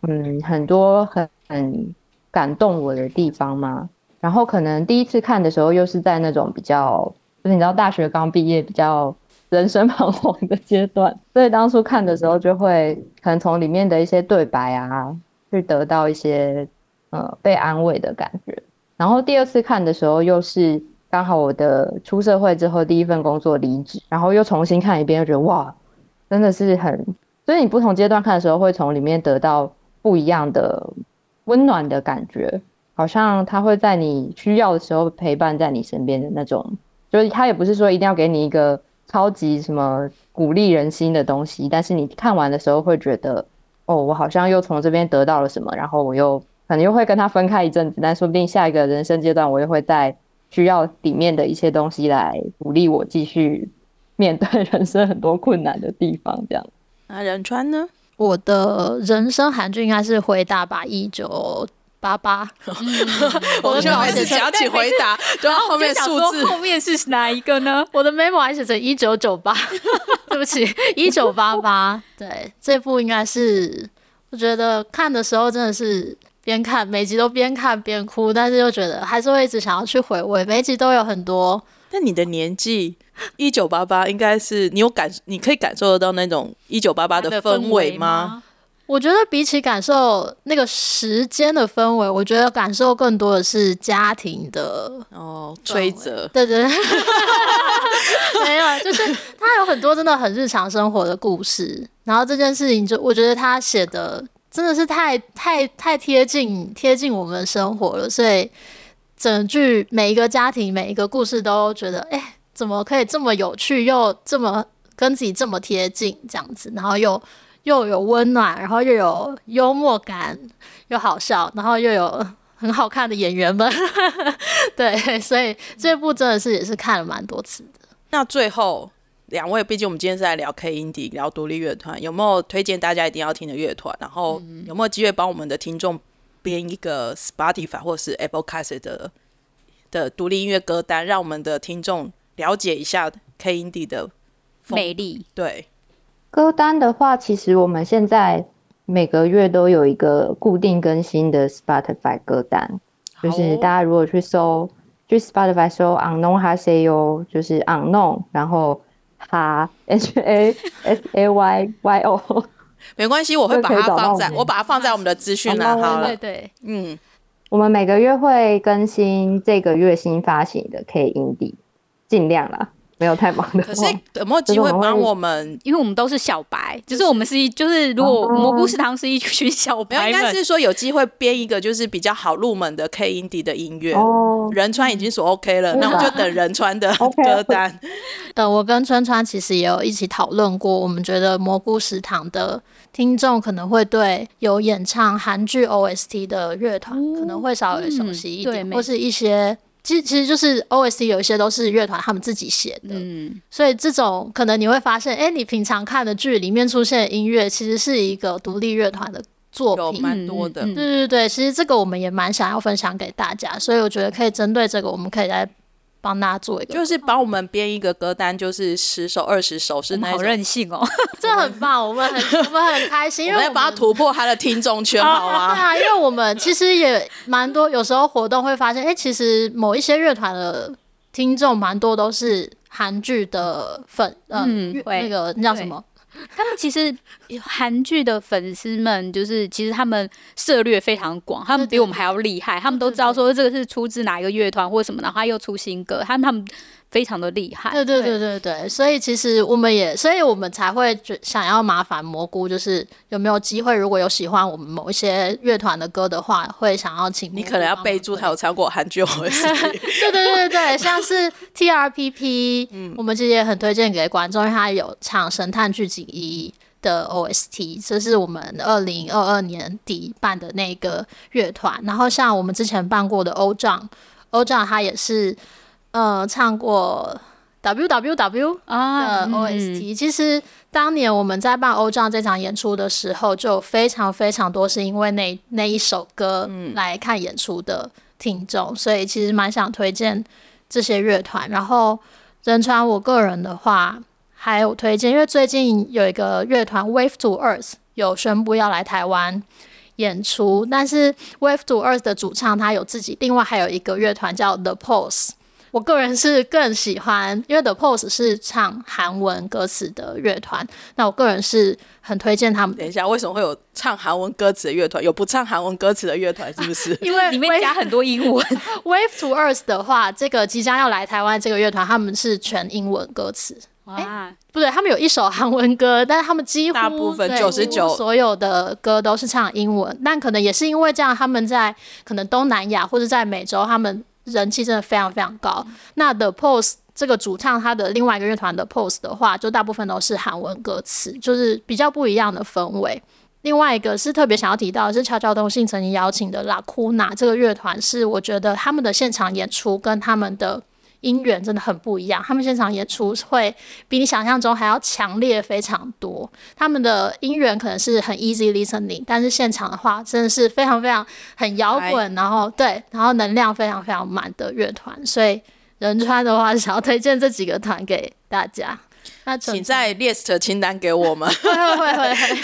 嗯，很多很很感动我的地方嘛。然后可能第一次看的时候，又是在那种比较，就是你知道大学刚毕业，比较人生彷徨的阶段，所以当初看的时候，就会可能从里面的一些对白啊，去得到一些呃被安慰的感觉。然后第二次看的时候，又是。刚好我的出社会之后第一份工作离职，然后又重新看一遍，又觉得哇，真的是很，所以你不同阶段看的时候，会从里面得到不一样的温暖的感觉，好像他会在你需要的时候陪伴在你身边的那种，就是他也不是说一定要给你一个超级什么鼓励人心的东西，但是你看完的时候会觉得，哦，我好像又从这边得到了什么，然后我又可能又会跟他分开一阵子，但说不定下一个人生阶段我又会在。需要里面的一些东西来鼓励我继续面对人生很多困难的地方，这样。那仁川呢？我的人生韩剧应该是回答吧，一九八八。我们就开始想起回答，然后后面数字后面是哪一个呢？(laughs) 我的 memo 还写成一九九八，(laughs) 对不起，一九八八。对，这部应该是我觉得看的时候真的是。边看每集都边看边哭，但是又觉得还是会一直想要去回味。每一集都有很多。那你的年纪一九八八，应该是你有感，你可以感受得到那种一九八八的氛围吗？我觉得比起感受那个时间的氛围，我觉得感受更多的是家庭的哦，追责，对对对，没有，就是他有很多真的很日常生活的故事。然后这件事情，就我觉得他写的。真的是太太太贴近贴近我们的生活了，所以整剧每一个家庭每一个故事都觉得，哎、欸，怎么可以这么有趣，又这么跟自己这么贴近这样子，然后又又有温暖，然后又有幽默感，又好笑，然后又有很好看的演员们，(laughs) 对，所以这部真的是也是看了蛮多次的。那最后两位，毕竟我们今天是在聊 K Indie，聊独立乐团，有没有推荐大家一定要听的乐团？然后有没有机会帮我们的听众编一个 Spotify 或是 Apple Cast 的的独立音乐歌单，让我们的听众了解一下 K Indie 的美丽？对，歌单的话，其实我们现在每个月都有一个固定更新的 Spotify 歌单，就是大家如果去搜。去 Spotify 搜 unknown haseyo，就是 unknown，然后哈 h a s a y y o，没关系，我会把它放在，我把它放在我们的资讯栏好了。对对，嗯，我们每个月会更新这个月新发行的 K Indie，尽量啦。没有太忙的，可是有没有机会帮我们？因为我们都是小白，就是我们是一，就是如果蘑菇食堂是一群小白，应该是说有机会编一个就是比较好入门的 K Indie 的音乐。哦，仁川已经说 OK 了，那我就等仁川的 (laughs) 歌单。等我跟川川其实也有一起讨论过，我们觉得蘑菇食堂的听众可能会对有演唱韩剧 OST 的乐团可能会稍微熟悉一点，或是一些。其实其实就是 OST 有一些都是乐团他们自己写的，嗯，所以这种可能你会发现，哎、欸，你平常看的剧里面出现的音乐，其实是一个独立乐团的作品，蛮多的，对对对，其实这个我们也蛮想要分享给大家，所以我觉得可以针对这个，我们可以来。帮大家做一个，就是帮我们编一个歌单，就是十首、二十首，是那种好任性哦，(laughs) 这很棒，我们很 (laughs) 我们很开心，因为我们要把它突破他的听众圈，(laughs) 好吗？对啊，因为我们其实也蛮多，有时候活动会发现，哎、欸，其实某一些乐团的听众蛮多都是韩剧的粉，呃、嗯，那个那叫什么？他们其实韩剧的粉丝们，就是其实他们涉猎非常广，他们比我们还要厉害，他们都知道说这个是出自哪一个乐团或什么，然后他又出新歌，他们他们非常的厉害。对对对对对，所以其实我们也，所以我们才会想要麻烦蘑菇，就是有没有机会，如果有喜欢我们某一些乐团的歌的话，会想要请你可能要备注他有唱过韩剧 (laughs) 或者对对对对，像是 (laughs) T R P P，嗯，我们其实也很推荐给观众，因为他有唱《神探剧集一》的 O S T，这是我们二零二二年底办的那个乐团。然后像我们之前办过的欧丈，欧丈他也是。呃，唱过 W W W 的 O S T，、啊嗯、其实当年我们在办欧丈这场演出的时候，就非常非常多是因为那那一首歌来看演出的听众，嗯、所以其实蛮想推荐这些乐团。然后仁川，我个人的话还有推荐，因为最近有一个乐团 Wave to Earth 有宣布要来台湾演出，但是 Wave to Earth 的主唱他有自己，另外还有一个乐团叫 The Pose。我个人是更喜欢，因为 The Pose 是唱韩文歌词的乐团，那我个人是很推荐他们。等一下，为什么会有唱韩文歌词的乐团？有不唱韩文歌词的乐团是不是？(laughs) 因为里面加很多英文。(laughs) Wave to Earth 的话，这个即将要来台湾这个乐团，他们是全英文歌词。哇、欸，不对，他们有一首韩文歌，但是他们几乎大部分九十九所有的歌都是唱英文。但可能也是因为这样，他们在可能东南亚或者在美洲，他们。人气真的非常非常高。那 The Pose 这个主唱他的另外一个乐团的 Pose 的话，就大部分都是韩文歌词，就是比较不一样的氛围。另外一个是特别想要提到的是乔乔东信曾经邀请的 Lacuna 这个乐团，是我觉得他们的现场演出跟他们的。音源真的很不一样，他们现场演出会比你想象中还要强烈非常多。他们的音源可能是很 easy listening，但是现场的话真的是非常非常很摇滚，然后对，然后能量非常非常满的乐团。所以仁川的话，想要推荐这几个团给大家。那请在 list 清单给我们。会会会会。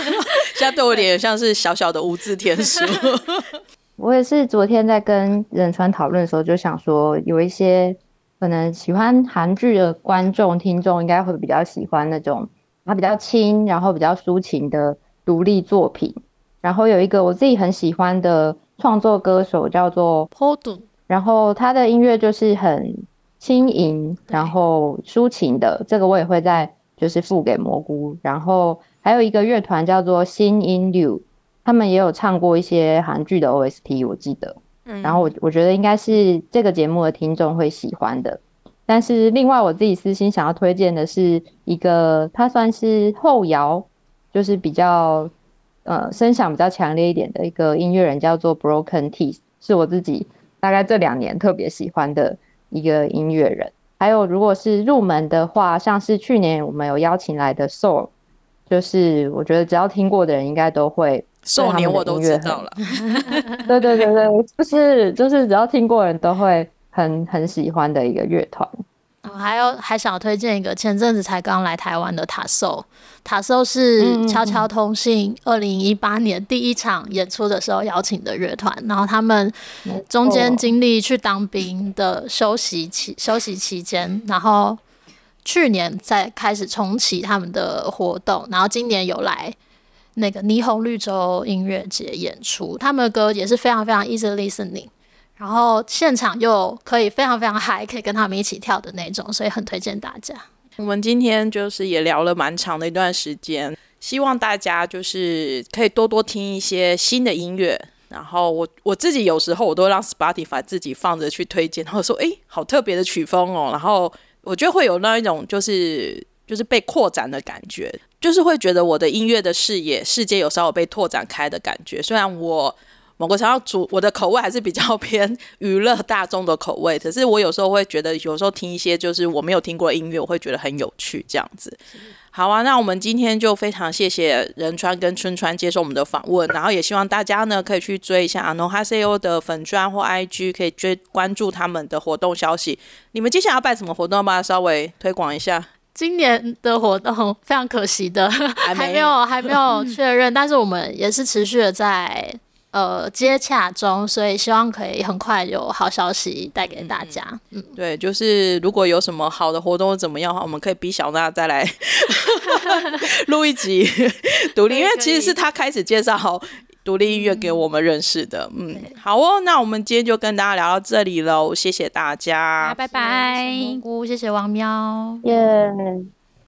(laughs) 现在对我有点像是小小的无字天书。(laughs) 我也是昨天在跟仁川讨论的时候，就想说，有一些可能喜欢韩剧的观众听众，应该会比较喜欢那种它比较轻，然后比较抒情的独立作品。然后有一个我自己很喜欢的创作歌手叫做 Podun，然后他的音乐就是很轻盈，然后抒情的。这个我也会再就是付给蘑菇。然后还有一个乐团叫做新音六。他们也有唱过一些韩剧的 OST，我记得。嗯，然后我我觉得应该是这个节目的听众会喜欢的。但是另外我自己私心想要推荐的是一个，它算是后摇，就是比较呃声响比较强烈一点的一个音乐人，叫做 Broken Teeth，是我自己大概这两年特别喜欢的一个音乐人。还有如果是入门的话，像是去年我们有邀请来的 Soul，就是我觉得只要听过的人应该都会。Soul 年我都知道了。(laughs) 对对对对，就是就是只要听过人都会。很很喜欢的一个乐团，我还有还想推荐一个前阵子才刚来台湾的塔兽，塔兽是悄悄通信二零一八年第一场演出的时候邀请的乐团，然后他们中间经历去当兵的休息期休息期间，然后去年再开始重启他们的活动，然后今年有来那个霓虹绿洲音乐节演出，他们的歌也是非常非常 easy listening。然后现场又可以非常非常嗨，可以跟他们一起跳的那种，所以很推荐大家。我们今天就是也聊了蛮长的一段时间，希望大家就是可以多多听一些新的音乐。然后我我自己有时候我都让 Spotify 自己放着去推荐，然后说哎，好特别的曲风哦。然后我觉得会有那一种就是就是被扩展的感觉，就是会觉得我的音乐的视野世界有稍微被拓展开的感觉。虽然我。某个想要主，我的口味还是比较 (laughs) 偏娱乐大众的口味。可是我有时候会觉得，有时候听一些就是我没有听过的音乐，我会觉得很有趣。这样子，好啊。那我们今天就非常谢谢仁川跟春川接受我们的访问，然后也希望大家呢可以去追一下阿诺哈塞欧的粉专或 IG，可以追关注他们的活动消息。你们接下来要办什么活动吗？稍微推广一下。今年的活动非常可惜的还没有还没有 (laughs) 确认，但是我们也是持续的在。呃，接洽中，所以希望可以很快有好消息带给大家。嗯，嗯对，就是如果有什么好的活动怎么样的话，我们可以逼小娜再来 (laughs) 录一集 (laughs) 独立，因为其实是他开始介绍独立音乐给我们认识的。嗯，嗯好哦，那我们今天就跟大家聊到这里喽，谢谢大家，拜拜，谢谢蘑菇，谢谢王喵，耶。Yeah.